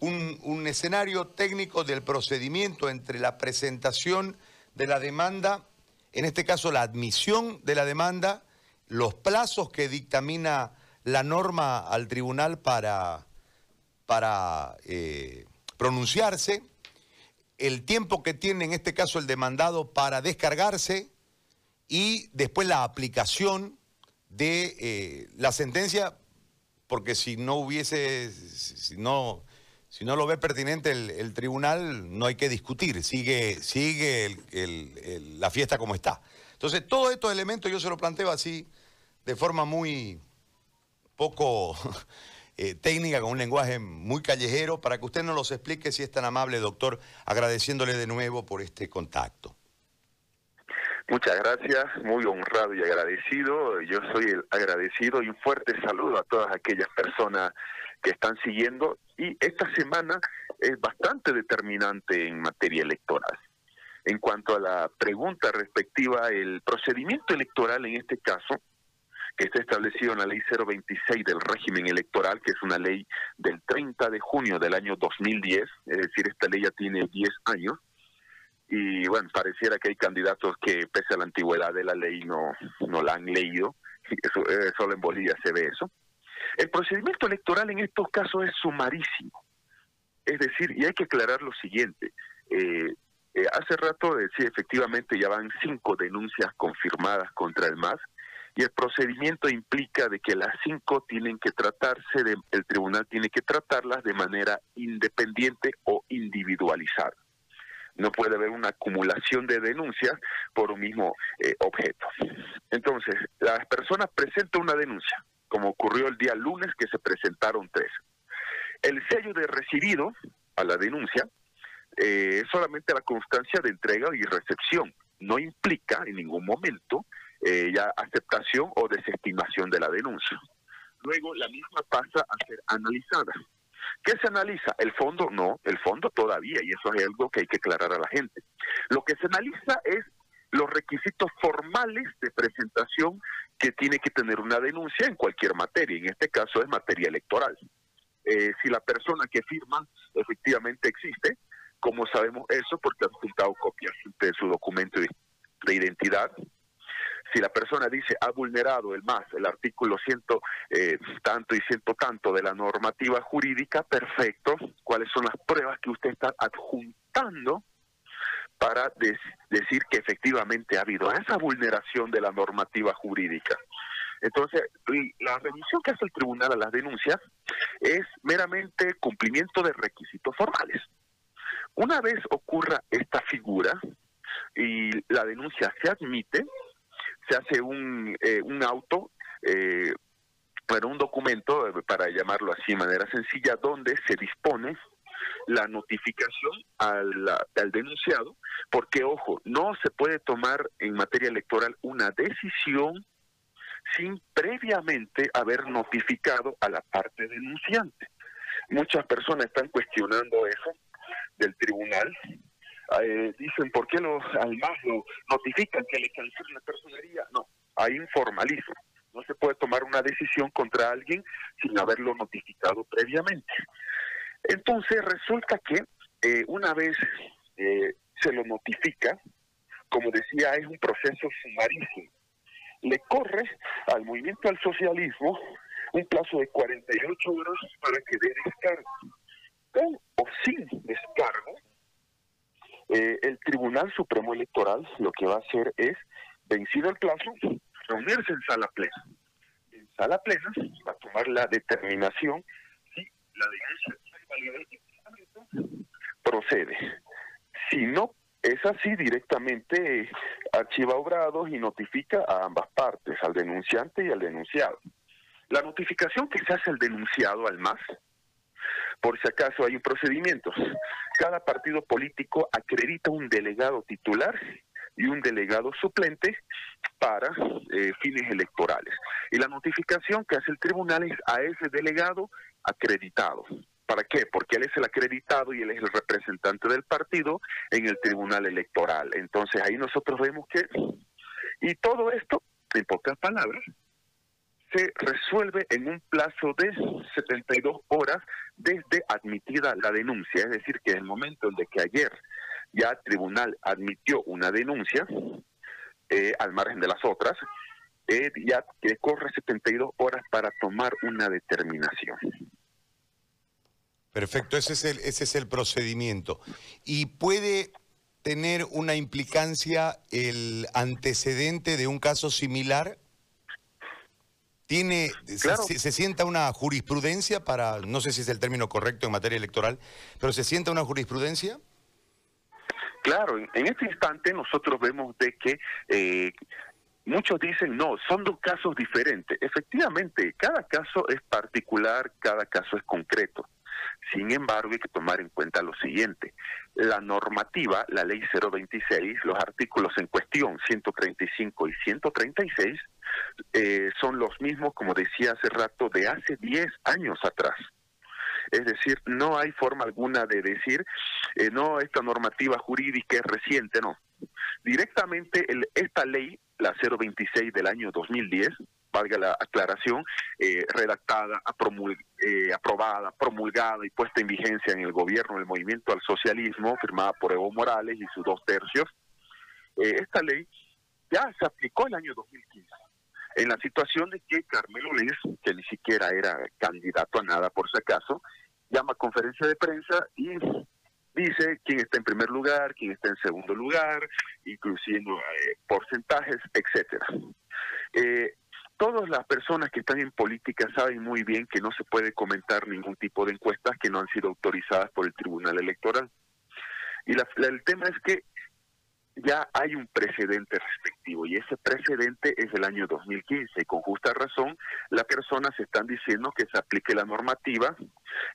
un, escenario técnico del procedimiento entre la presentación de la demanda, en este caso la admisión de la demanda, los plazos que dictamina la norma al tribunal para, para eh, pronunciarse, el tiempo que tiene en este caso el demandado para descargarse y después la aplicación de eh, la sentencia, porque si no hubiese, si no, si no lo ve pertinente el, tribunal, no hay que discutir, sigue, sigue la fiesta como está. Entonces, todos estos elementos yo se lo planteo así, de forma muy poco eh, técnica, con un lenguaje muy callejero, para que usted nos los explique si es tan amable, doctor, agradeciéndole de nuevo por este contacto. Muchas gracias, muy honrado y agradecido. Yo soy el agradecido y un fuerte saludo a todas aquellas personas que están siguiendo. Y esta semana es bastante determinante en materia electoral. En cuanto a la pregunta respectiva, el procedimiento electoral en este caso que está establecido en la ley 026 del régimen electoral, que es una ley del 30 de junio del año 2010, es decir, esta ley ya tiene 10 años, y bueno, pareciera que hay candidatos que pese a la antigüedad de la ley no, no la han leído, eso, eh, solo en Bolivia se ve eso. El procedimiento electoral en estos casos es sumarísimo, es decir, y hay que aclarar lo siguiente, eh, eh, hace rato decía efectivamente ya van cinco denuncias confirmadas contra el MAS, y el procedimiento implica de que las cinco tienen que tratarse, de, el tribunal tiene que tratarlas de manera independiente o individualizada. No puede haber una acumulación de denuncias por un mismo eh, objeto. Entonces, las personas presentan una denuncia, como ocurrió el día lunes que se presentaron tres. El sello de recibido a la denuncia eh, es solamente la constancia de entrega y recepción. No implica en ningún momento eh, ya aceptación o desestimación de la denuncia. Luego la misma pasa a ser analizada. ¿Qué se analiza? El fondo no, el fondo todavía, y eso es algo que hay que aclarar a la gente. Lo que se analiza es los requisitos formales de presentación que tiene que tener una denuncia en cualquier materia, en este caso es materia electoral. Eh, si la persona que firma efectivamente existe, ¿cómo sabemos eso? Porque ha resultado copias de su documento de identidad, si la persona dice ha vulnerado el más, el artículo ciento eh, tanto y ciento tanto de la normativa jurídica, perfecto. ¿Cuáles son las pruebas que usted está adjuntando para decir que efectivamente ha habido esa vulneración de la normativa jurídica? Entonces, la revisión que hace el tribunal a las denuncias es meramente cumplimiento de requisitos formales. Una vez ocurra esta figura y la denuncia se admite, se hace un, eh, un auto, eh, bueno, un documento, eh, para llamarlo así de manera sencilla, donde se dispone la notificación al, denunciado, porque ojo, no se puede tomar en materia electoral una decisión sin previamente haber notificado a la parte denunciante. Muchas personas están cuestionando eso del tribunal eh, dicen, ¿por qué los al más lo notifican que le cancelen la personería? No, hay informalismo. No se puede tomar una decisión contra alguien sin haberlo notificado previamente. Entonces resulta que eh, una vez eh, se lo notifica, como decía, es un proceso sumarísimo. Le corre al movimiento al socialismo un plazo de 48 horas para que dé descargo. Con o sin descargo, eh, el Tribunal Supremo Electoral lo que va a hacer es, vencido el plazo, reunirse en sala plena. En sala plena va a tomar la determinación si la denuncia procede. Si no es así, directamente archiva obrados y notifica a ambas partes, al denunciante y al denunciado. La notificación que se hace al denunciado, al MAS, por si acaso hay un procedimiento. Cada partido político acredita un delegado titular y un delegado suplente para eh, fines electorales. Y la notificación que hace el tribunal es a ese delegado acreditado. ¿Para qué? Porque él es el acreditado y él es el representante del partido en el tribunal electoral. Entonces ahí nosotros vemos que... Y todo esto, en pocas palabras, se resuelve en un plazo de 72 horas desde admitida la denuncia, es decir, que en el momento en que ayer ya el tribunal admitió una denuncia, eh, al margen de las otras, eh, ya que corre 72 horas para tomar una determinación. Perfecto, ese es el, ese es el procedimiento. ¿Y puede tener una implicancia el antecedente de un caso similar? ¿Tiene, se, se, sienta una jurisprudencia para, no sé si es el término correcto en materia electoral, pero se sienta una jurisprudencia? Claro, en este instante nosotros vemos de que eh, muchos dicen, no, son dos casos diferentes. Efectivamente, cada caso es particular, cada caso es concreto. Sin embargo, hay que tomar en cuenta lo siguiente. La normativa, la ley 026, los artículos en cuestión 135 y 136, eh, son los mismos, como decía hace rato, de hace 10 años atrás. Es decir, no hay forma alguna de decir, eh, no, esta normativa jurídica es reciente, no. Directamente esta ley, la 026 del año 2010, valga la aclaración, eh, redactada, eh, aprobada, promulgada y puesta en vigencia en el gobierno del movimiento al socialismo, firmada por Evo Morales y sus dos tercios. esta ley ya se aplicó el año 2015 en la situación de que Carmelo Lés, que ni siquiera era candidato a nada por si acaso, llama a conferencia de prensa y dice quién está en primer lugar, quién está en segundo lugar, incluyendo eh, porcentajes, etcétera. Eh, todas las personas que están en política saben muy bien que no se puede comentar ningún tipo de encuestas que no han sido autorizadas por el Tribunal Electoral. Y el tema es que ya hay un precedente respectivo y ese precedente es el año 2015 y con justa razón las personas están diciendo que se aplique la normativa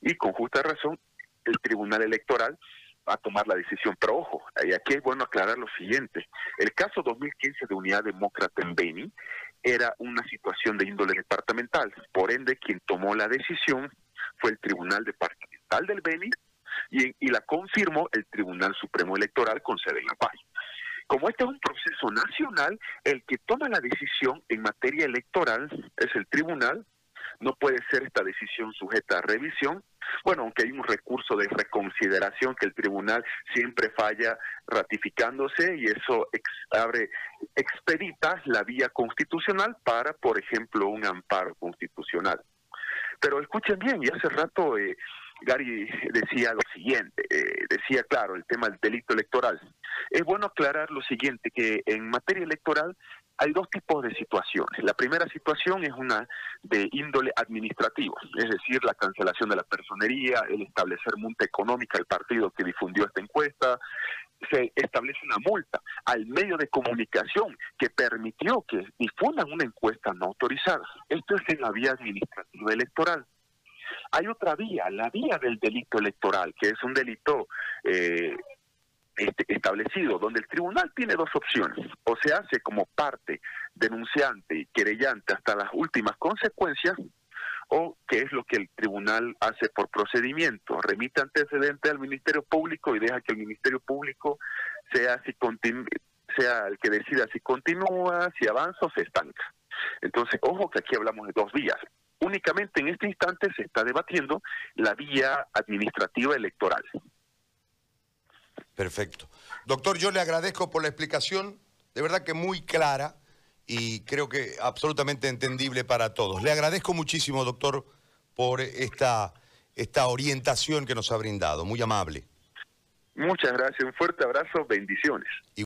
y con justa razón el Tribunal Electoral va a tomar la decisión. Pero ojo, aquí es bueno aclarar lo siguiente. El caso 2015 de Unidad Demócrata en Beni era una situación de índole departamental. Por ende, quien tomó la decisión fue el Tribunal Departamental del Beni y, y la confirmó el Tribunal Supremo Electoral con sede en La Paz. Como este es un proceso nacional, el que toma la decisión en materia electoral es el tribunal, no puede ser esta decisión sujeta a revisión. Bueno, aunque hay un recurso de reconsideración que el tribunal siempre falla ratificándose y eso abre, expedita la vía constitucional para, por ejemplo, un amparo constitucional. Pero escuchen bien, y hace rato eh, Gary decía lo siguiente, eh, decía claro, el tema del delito electoral. Es bueno aclarar lo siguiente, que en materia electoral hay dos tipos de situaciones. La primera situación es una de índole administrativo, es decir, la cancelación de la personería, el establecer multa económica al partido que difundió esta encuesta, se establece una multa al medio de comunicación que permitió que difundan una encuesta no autorizada. Esto es en la vía administrativa electoral. Hay otra vía, la vía del delito electoral, que es un delito eh, este, establecido, donde el tribunal tiene dos opciones, o se hace como parte denunciante y querellante hasta las últimas consecuencias, o que es lo que el tribunal hace por procedimiento, remite antecedente al Ministerio Público y deja que el Ministerio Público sea, si sea el que decida si continúa, si avanza o se estanca. Entonces, ojo que aquí hablamos de dos vías. Únicamente en este instante se está debatiendo la vía administrativa electoral. Perfecto. Doctor, yo le agradezco por la explicación, de verdad que muy clara y creo que absolutamente entendible para todos. Le agradezco muchísimo, doctor, por esta, esta orientación que nos ha brindado, muy amable. Muchas gracias, un fuerte abrazo, bendiciones.